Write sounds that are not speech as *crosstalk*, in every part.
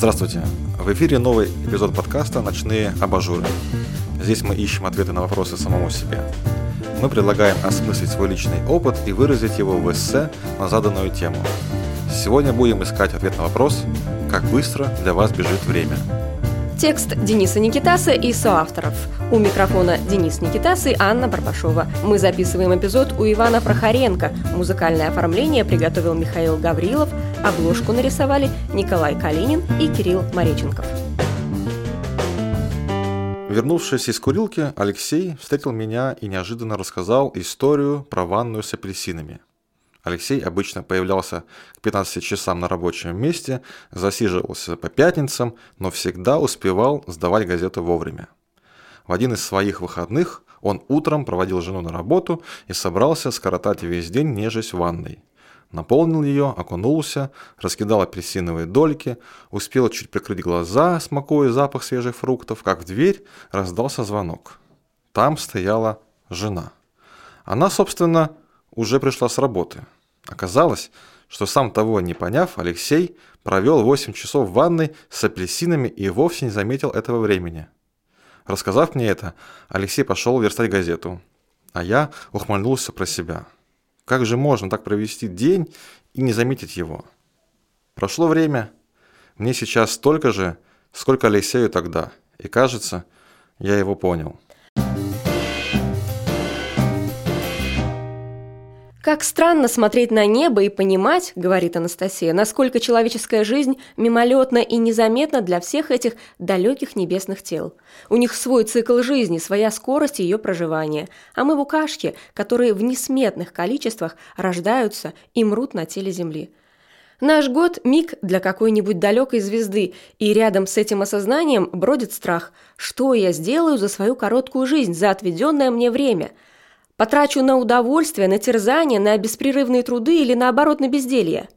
Здравствуйте! В эфире новый эпизод подкаста «Ночные абажуры». Здесь мы ищем ответы на вопросы самому себе. Мы предлагаем осмыслить свой личный опыт и выразить его в эссе на заданную тему. Сегодня будем искать ответ на вопрос «Как быстро для вас бежит время?» Текст Дениса Никитаса и соавторов. У микрофона Денис Никитас и Анна Барбашова. Мы записываем эпизод у Ивана Прохоренко. Музыкальное оформление приготовил Михаил Гаврилов. Обложку нарисовали Николай Калинин и Кирилл Мореченков. Вернувшись из курилки, Алексей встретил меня и неожиданно рассказал историю про ванную с апельсинами – Алексей обычно появлялся к 15 часам на рабочем месте, засиживался по пятницам, но всегда успевал сдавать газету вовремя. В один из своих выходных он утром проводил жену на работу и собрался скоротать весь день, нежесть в ванной. Наполнил ее, окунулся, раскидал апельсиновые дольки, успел чуть прикрыть глаза, смакуя запах свежих фруктов, как в дверь раздался звонок. Там стояла жена. Она, собственно, уже пришла с работы. Оказалось, что сам того не поняв, Алексей провел 8 часов в ванной с апельсинами и вовсе не заметил этого времени. Рассказав мне это, Алексей пошел верстать газету, а я ухмыльнулся про себя. Как же можно так провести день и не заметить его? Прошло время, мне сейчас столько же, сколько Алексею тогда, и кажется, я его понял. «Как странно смотреть на небо и понимать, — говорит Анастасия, — насколько человеческая жизнь мимолетна и незаметна для всех этих далеких небесных тел. У них свой цикл жизни, своя скорость ее проживания, а мы букашки, которые в несметных количествах рождаются и мрут на теле Земли». Наш год – миг для какой-нибудь далекой звезды, и рядом с этим осознанием бродит страх. Что я сделаю за свою короткую жизнь, за отведенное мне время – Потрачу на удовольствие, на терзание, на беспрерывные труды или наоборот на безделье.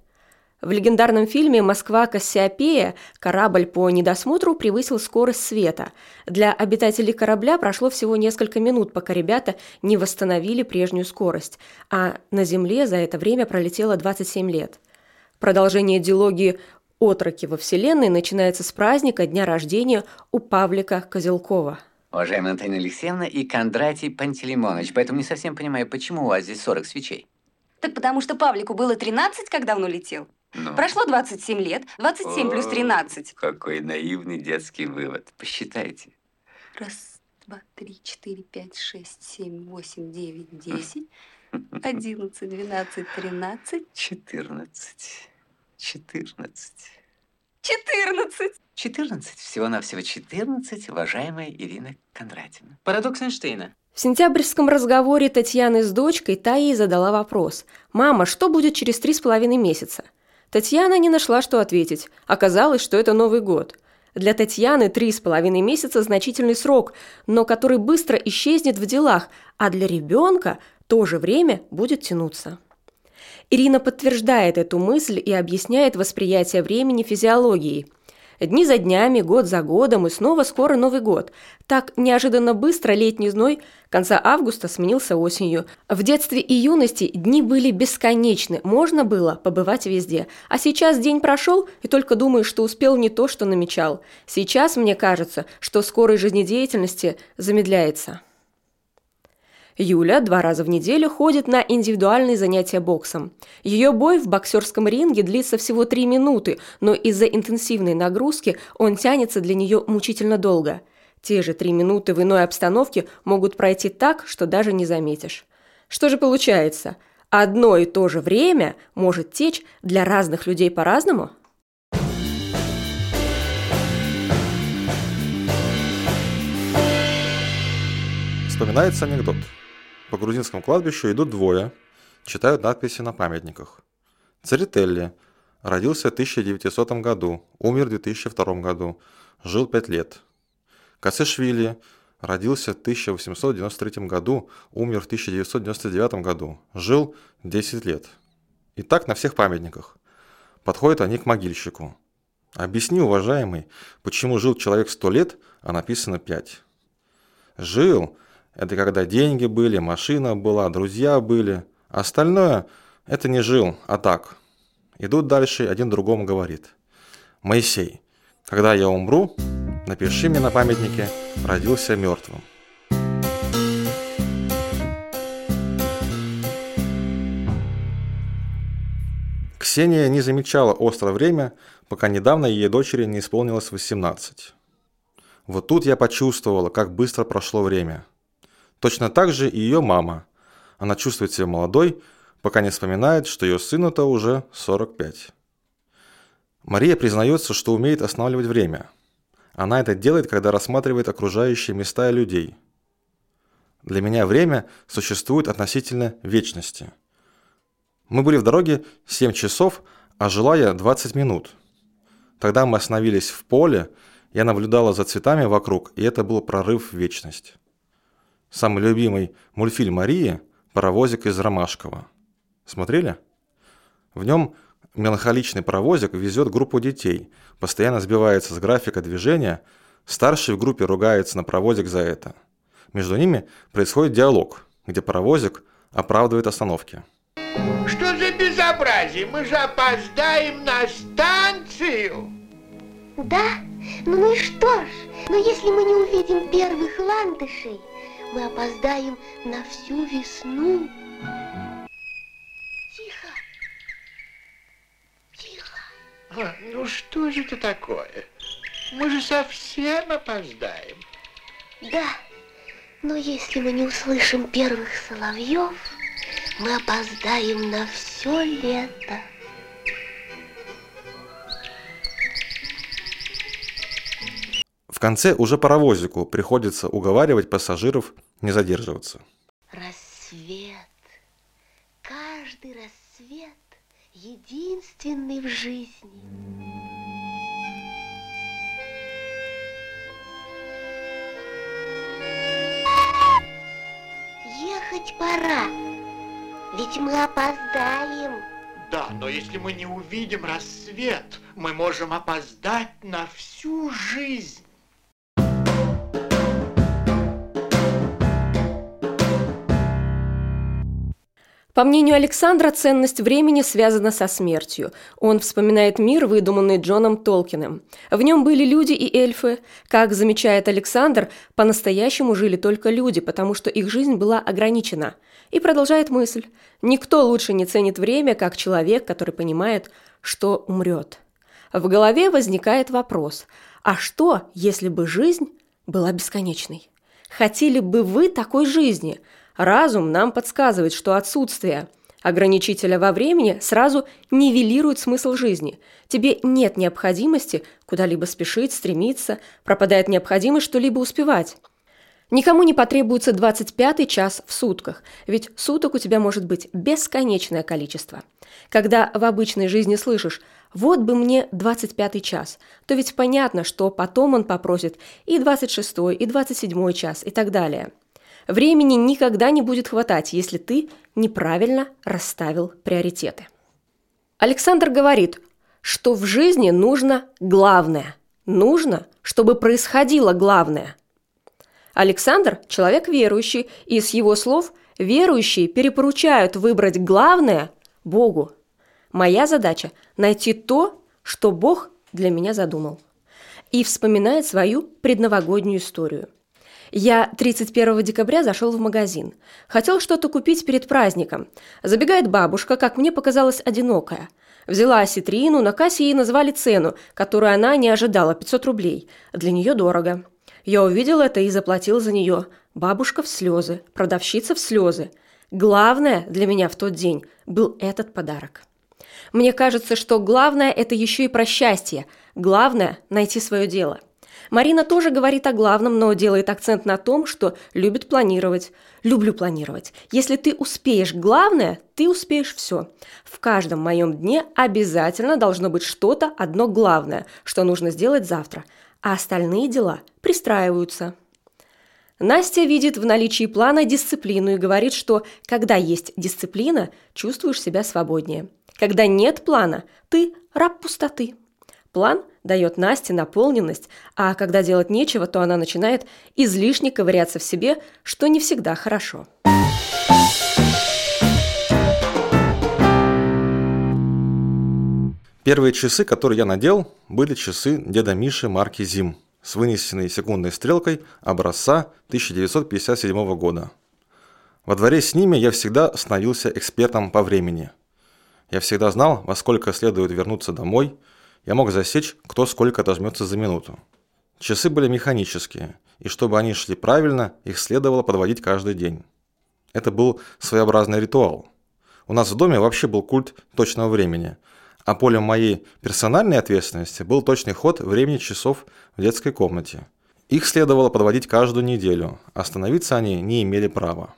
В легендарном фильме «Москва Кассиопея» корабль по недосмотру превысил скорость света. Для обитателей корабля прошло всего несколько минут, пока ребята не восстановили прежнюю скорость, а на Земле за это время пролетело 27 лет. Продолжение диалогии «Отроки во Вселенной» начинается с праздника дня рождения у Павлика Козелкова. Уважаемая Антонина Алексеевна и Кондратий Пантелеймонович, поэтому не совсем понимаю, почему у вас здесь 40 свечей. Так потому что Павлику было 13, когда он улетел. Ну. Прошло 27 лет. 27 О, плюс 13. Какой наивный детский вывод. Посчитайте. Раз, два, три, четыре, пять, шесть, семь, восемь, девять, десять, *laughs* одиннадцать, двенадцать, тринадцать. Четырнадцать. Четырнадцать. Четырнадцать. 14. Всего-навсего 14, уважаемая Ирина Кондратьевна. Парадокс Эйнштейна. В сентябрьском разговоре Татьяны с дочкой Таи задала вопрос. «Мама, что будет через три с половиной месяца?» Татьяна не нашла, что ответить. Оказалось, что это Новый год. Для Татьяны три с половиной месяца – значительный срок, но который быстро исчезнет в делах, а для ребенка то же время будет тянуться. Ирина подтверждает эту мысль и объясняет восприятие времени физиологией – Дни за днями, год за годом, и снова скоро Новый год. Так неожиданно быстро летний зной конца августа сменился осенью. В детстве и юности дни были бесконечны, можно было побывать везде. А сейчас день прошел, и только думаешь, что успел не то, что намечал. Сейчас мне кажется, что скорость жизнедеятельности замедляется. Юля два раза в неделю ходит на индивидуальные занятия боксом. Ее бой в боксерском ринге длится всего три минуты, но из-за интенсивной нагрузки он тянется для нее мучительно долго. Те же три минуты в иной обстановке могут пройти так, что даже не заметишь. Что же получается? Одно и то же время может течь для разных людей по-разному? Вспоминается анекдот. По грузинскому кладбищу идут двое, читают надписи на памятниках. Церетелли родился в 1900 году, умер в 2002 году, жил 5 лет. Кацешвили родился в 1893 году, умер в 1999 году, жил 10 лет. И так на всех памятниках. Подходят они к могильщику. Объясни, уважаемый, почему жил человек 100 лет, а написано 5. Жил, это когда деньги были, машина была, друзья были. Остальное – это не жил, а так. Идут дальше, один другому говорит. Моисей, Когда я умру, напиши мне на памятнике «Родился мертвым». Ксения не замечала острое время, пока недавно ее дочери не исполнилось 18. Вот тут я почувствовала, как быстро прошло время. Точно так же и ее мама. Она чувствует себя молодой, пока не вспоминает, что ее сыну-то уже 45. Мария признается, что умеет останавливать время. Она это делает, когда рассматривает окружающие места и людей. Для меня время существует относительно вечности. Мы были в дороге 7 часов, а жила я 20 минут. Тогда мы остановились в поле, я наблюдала за цветами вокруг, и это был прорыв в вечность. Самый любимый мультфильм Марии – «Паровозик из Ромашкова». Смотрели? В нем Меланхоличный паровозик везет группу детей, постоянно сбивается с графика движения, старший в группе ругается на паровозик за это. Между ними происходит диалог, где паровозик оправдывает остановки. Что за безобразие? Мы же опоздаем на станцию. Да? Ну, ну и что ж? Но если мы не увидим первых ландышей, мы опоздаем на всю весну. А, ну что же это такое? Мы же совсем опоздаем. Да, но если мы не услышим первых соловьев, мы опоздаем на все лето. Конце уже паровозику приходится уговаривать пассажиров не задерживаться. Рассвет. Каждый рассвет единственный в жизни. Ехать пора, ведь мы опоздаем. Да, но если мы не увидим рассвет, мы можем опоздать на всю жизнь. По мнению Александра, ценность времени связана со смертью. Он вспоминает мир, выдуманный Джоном Толкиным. В нем были люди и эльфы. Как замечает Александр, по-настоящему жили только люди, потому что их жизнь была ограничена. И продолжает мысль. Никто лучше не ценит время, как человек, который понимает, что умрет. В голове возникает вопрос, а что, если бы жизнь была бесконечной? Хотели бы вы такой жизни – Разум нам подсказывает, что отсутствие ограничителя во времени сразу нивелирует смысл жизни. Тебе нет необходимости куда-либо спешить, стремиться, пропадает необходимость что-либо успевать. Никому не потребуется 25 час в сутках, ведь суток у тебя может быть бесконечное количество. Когда в обычной жизни слышишь «вот бы мне 25 час», то ведь понятно, что потом он попросит и 26, и 27 час, и так далее – Времени никогда не будет хватать, если ты неправильно расставил приоритеты. Александр говорит, что в жизни нужно главное. Нужно, чтобы происходило главное. Александр – человек верующий, и с его слов верующие перепоручают выбрать главное Богу. Моя задача – найти то, что Бог для меня задумал. И вспоминает свою предновогоднюю историю – я 31 декабря зашел в магазин. Хотел что-то купить перед праздником. Забегает бабушка, как мне показалось, одинокая. Взяла осетрину, на кассе ей назвали цену, которую она не ожидала – 500 рублей. Для нее дорого. Я увидел это и заплатил за нее. Бабушка в слезы, продавщица в слезы. Главное для меня в тот день был этот подарок. Мне кажется, что главное – это еще и про счастье. Главное – найти свое дело – Марина тоже говорит о главном, но делает акцент на том, что любит планировать. Люблю планировать. Если ты успеешь главное, ты успеешь все. В каждом моем дне обязательно должно быть что-то одно главное, что нужно сделать завтра, а остальные дела пристраиваются. Настя видит в наличии плана дисциплину и говорит, что когда есть дисциплина, чувствуешь себя свободнее. Когда нет плана, ты раб пустоты. План дает Насте наполненность, а когда делать нечего, то она начинает излишне ковыряться в себе, что не всегда хорошо. Первые часы, которые я надел, были часы деда Миши марки «Зим» с вынесенной секундной стрелкой образца 1957 года. Во дворе с ними я всегда становился экспертом по времени. Я всегда знал, во сколько следует вернуться домой, я мог засечь, кто сколько отожмется за минуту. Часы были механические, и чтобы они шли правильно, их следовало подводить каждый день. Это был своеобразный ритуал. У нас в доме вообще был культ точного времени, а полем моей персональной ответственности был точный ход времени часов в детской комнате. Их следовало подводить каждую неделю, остановиться они не имели права.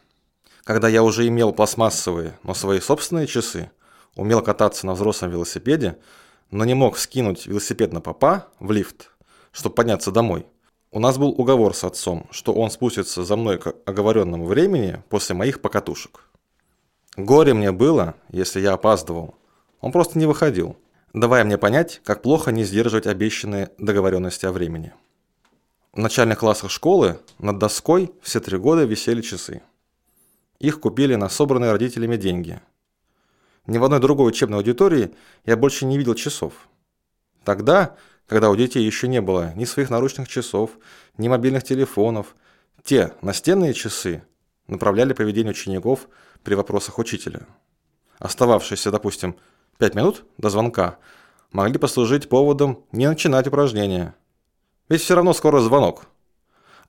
Когда я уже имел пластмассовые, но свои собственные часы, умел кататься на взрослом велосипеде, но не мог скинуть велосипед на попа в лифт, чтобы подняться домой. У нас был уговор с отцом, что он спустится за мной к оговоренному времени после моих покатушек. Горе мне было, если я опаздывал. Он просто не выходил, давая мне понять, как плохо не сдерживать обещанные договоренности о времени. В начальных классах школы над доской все три года висели часы. Их купили на собранные родителями деньги. Ни в одной другой учебной аудитории я больше не видел часов. Тогда, когда у детей еще не было ни своих наручных часов, ни мобильных телефонов, те настенные часы направляли поведение учеников при вопросах учителя. Остававшиеся, допустим, 5 минут до звонка могли послужить поводом не начинать упражнения. Ведь все равно скоро звонок –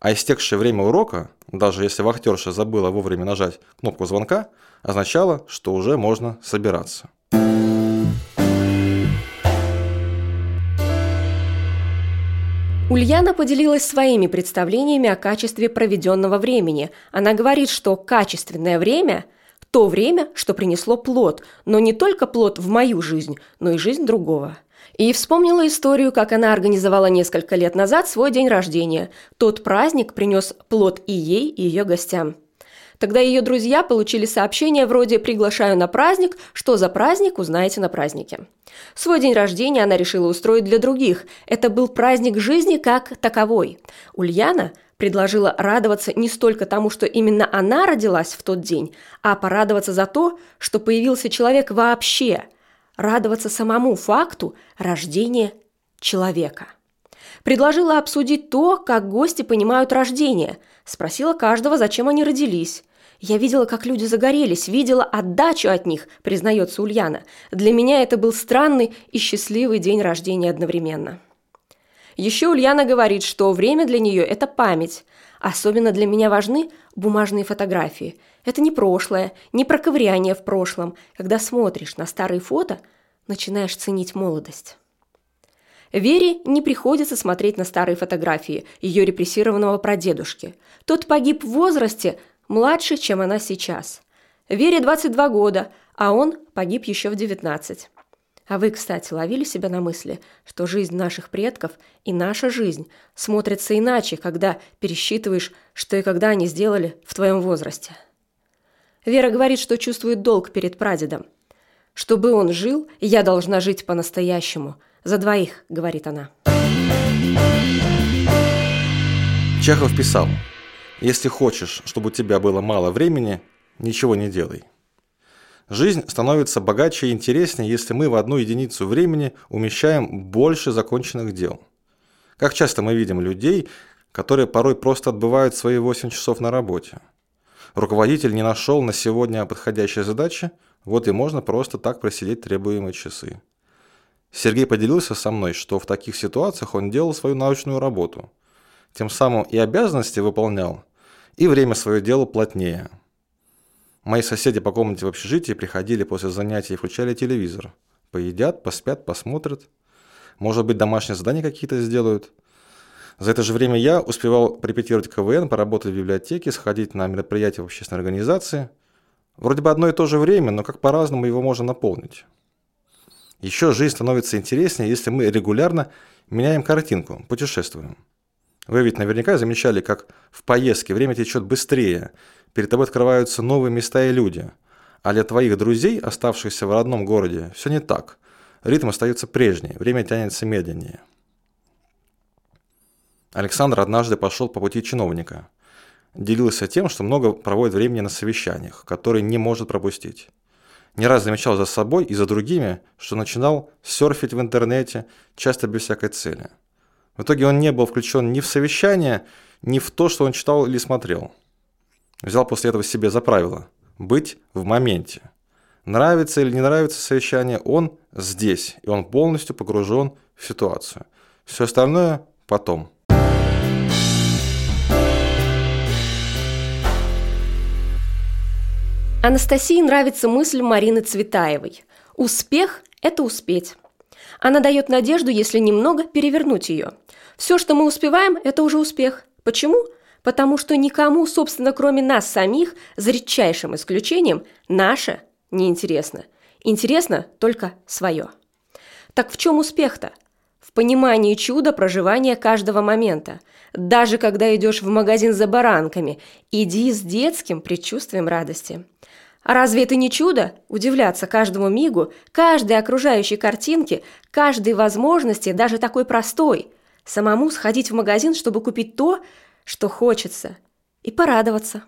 а истекшее время урока, даже если вахтерша забыла вовремя нажать кнопку звонка, означало, что уже можно собираться. Ульяна поделилась своими представлениями о качестве проведенного времени. Она говорит, что качественное время – то время, что принесло плод, но не только плод в мою жизнь, но и жизнь другого. И вспомнила историю, как она организовала несколько лет назад свой день рождения. Тот праздник принес плод и ей, и ее гостям. Тогда ее друзья получили сообщение вроде «Приглашаю на праздник, что за праздник, узнаете на празднике». Свой день рождения она решила устроить для других. Это был праздник жизни как таковой. Ульяна предложила радоваться не столько тому, что именно она родилась в тот день, а порадоваться за то, что появился человек вообще – радоваться самому факту рождения человека. Предложила обсудить то, как гости понимают рождение. Спросила каждого, зачем они родились. Я видела, как люди загорелись, видела отдачу от них, признается Ульяна. Для меня это был странный и счастливый день рождения одновременно. Еще Ульяна говорит, что время для нее – это память. Особенно для меня важны бумажные фотографии. Это не прошлое, не проковыряние в прошлом. Когда смотришь на старые фото, начинаешь ценить молодость. Вере не приходится смотреть на старые фотографии ее репрессированного прадедушки. Тот погиб в возрасте младше, чем она сейчас. Вере 22 года, а он погиб еще в 19. А вы, кстати, ловили себя на мысли, что жизнь наших предков и наша жизнь смотрятся иначе, когда пересчитываешь, что и когда они сделали в твоем возрасте? Вера говорит, что чувствует долг перед прадедом. Чтобы он жил, я должна жить по-настоящему. За двоих, говорит она. Чехов писал, если хочешь, чтобы у тебя было мало времени, ничего не делай. Жизнь становится богаче и интереснее, если мы в одну единицу времени умещаем больше законченных дел. Как часто мы видим людей, которые порой просто отбывают свои 8 часов на работе. Руководитель не нашел на сегодня подходящей задачи, вот и можно просто так просидеть требуемые часы. Сергей поделился со мной, что в таких ситуациях он делал свою научную работу. Тем самым и обязанности выполнял, и время свое делал плотнее – Мои соседи по комнате в общежитии приходили после занятий и включали телевизор. Поедят, поспят, посмотрят. Может быть, домашние задания какие-то сделают. За это же время я успевал репетировать КВН, поработать в библиотеке, сходить на мероприятия в общественной организации. Вроде бы одно и то же время, но как по-разному его можно наполнить. Еще жизнь становится интереснее, если мы регулярно меняем картинку, путешествуем. Вы ведь наверняка замечали, как в поездке время течет быстрее, перед тобой открываются новые места и люди. А для твоих друзей, оставшихся в родном городе, все не так. Ритм остается прежний, время тянется медленнее. Александр однажды пошел по пути чиновника. Делился тем, что много проводит времени на совещаниях, которые не может пропустить. Не раз замечал за собой и за другими, что начинал серфить в интернете, часто без всякой цели. В итоге он не был включен ни в совещание, ни в то, что он читал или смотрел. Взял после этого себе за правило – быть в моменте. Нравится или не нравится совещание, он здесь, и он полностью погружен в ситуацию. Все остальное потом. Анастасии нравится мысль Марины Цветаевой. Успех – это успеть. Она дает надежду, если немного перевернуть ее. Все, что мы успеваем, это уже успех. Почему? Потому что никому, собственно, кроме нас самих, за редчайшим исключением, наше неинтересно. Интересно только свое. Так в чем успех-то? В понимании чуда проживания каждого момента. Даже когда идешь в магазин за баранками, иди с детским предчувствием радости. А разве это не чудо? Удивляться каждому мигу, каждой окружающей картинке, каждой возможности, даже такой простой. Самому сходить в магазин, чтобы купить то, что хочется. И порадоваться.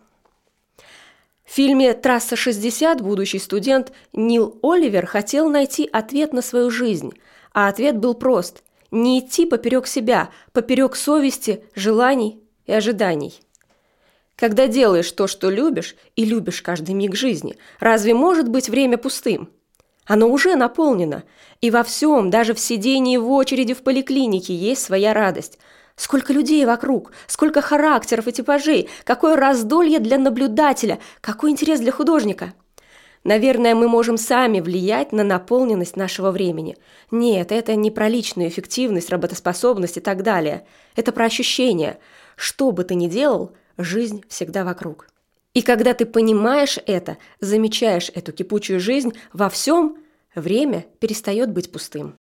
В фильме «Трасса 60» будущий студент Нил Оливер хотел найти ответ на свою жизнь. А ответ был прост – не идти поперек себя, поперек совести, желаний и ожиданий. Когда делаешь то, что любишь, и любишь каждый миг жизни, разве может быть время пустым? Оно уже наполнено, и во всем, даже в сидении в очереди в поликлинике, есть своя радость. Сколько людей вокруг, сколько характеров и типажей, какое раздолье для наблюдателя, какой интерес для художника. Наверное, мы можем сами влиять на наполненность нашего времени. Нет, это не про личную эффективность, работоспособность и так далее. Это про ощущение. Что бы ты ни делал – жизнь всегда вокруг. И когда ты понимаешь это, замечаешь эту кипучую жизнь во всем, время перестает быть пустым.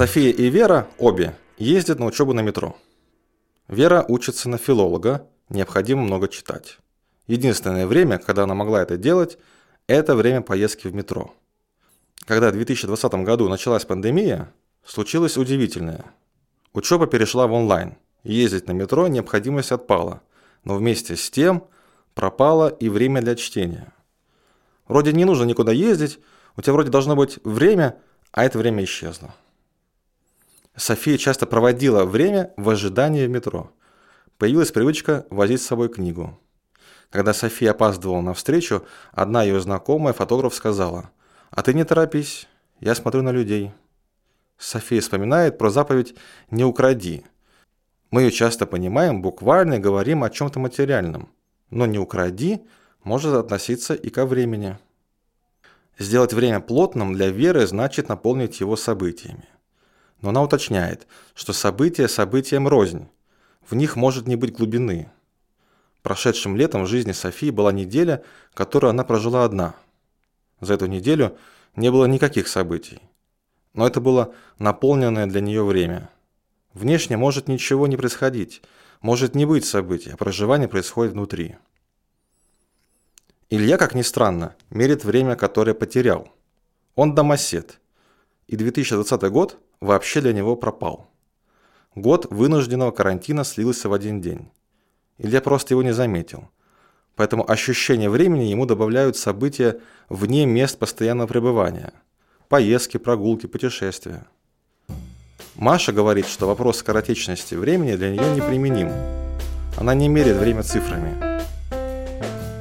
София и Вера, обе, ездят на учебу на метро. Вера учится на филолога, необходимо много читать. Единственное время, когда она могла это делать, это время поездки в метро – когда в 2020 году началась пандемия, случилось удивительное. Учеба перешла в онлайн. Ездить на метро необходимость отпала. Но вместе с тем пропало и время для чтения. Вроде не нужно никуда ездить, у тебя вроде должно быть время, а это время исчезло. София часто проводила время в ожидании в метро. Появилась привычка возить с собой книгу. Когда София опаздывала на встречу, одна ее знакомая фотограф сказала – а ты не торопись, я смотрю на людей. София вспоминает про заповедь «не укради». Мы ее часто понимаем, буквально говорим о чем-то материальном. Но «не укради» может относиться и ко времени. Сделать время плотным для веры значит наполнить его событиями. Но она уточняет, что события событиям рознь. В них может не быть глубины. Прошедшим летом в жизни Софии была неделя, которую она прожила одна – за эту неделю не было никаких событий. Но это было наполненное для нее время. Внешне может ничего не происходить, может не быть событий, а проживание происходит внутри. Илья, как ни странно, мерит время, которое потерял. Он домосед. И 2020 год вообще для него пропал. Год вынужденного карантина слился в один день. Илья просто его не заметил – Поэтому ощущение времени ему добавляют события вне мест постоянного пребывания. Поездки, прогулки, путешествия. Маша говорит, что вопрос скоротечности времени для нее неприменим. Она не меряет время цифрами.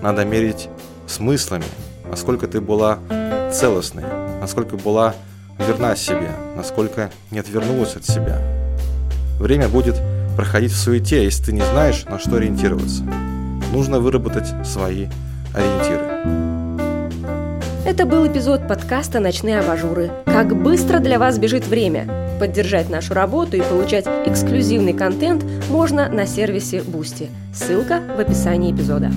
Надо мерить смыслами, насколько ты была целостной, насколько была верна себе, насколько не отвернулась от себя. Время будет проходить в суете, если ты не знаешь, на что ориентироваться нужно выработать свои ориентиры. Это был эпизод подкаста «Ночные абажуры». Как быстро для вас бежит время. Поддержать нашу работу и получать эксклюзивный контент можно на сервисе Boosty. Ссылка в описании эпизода.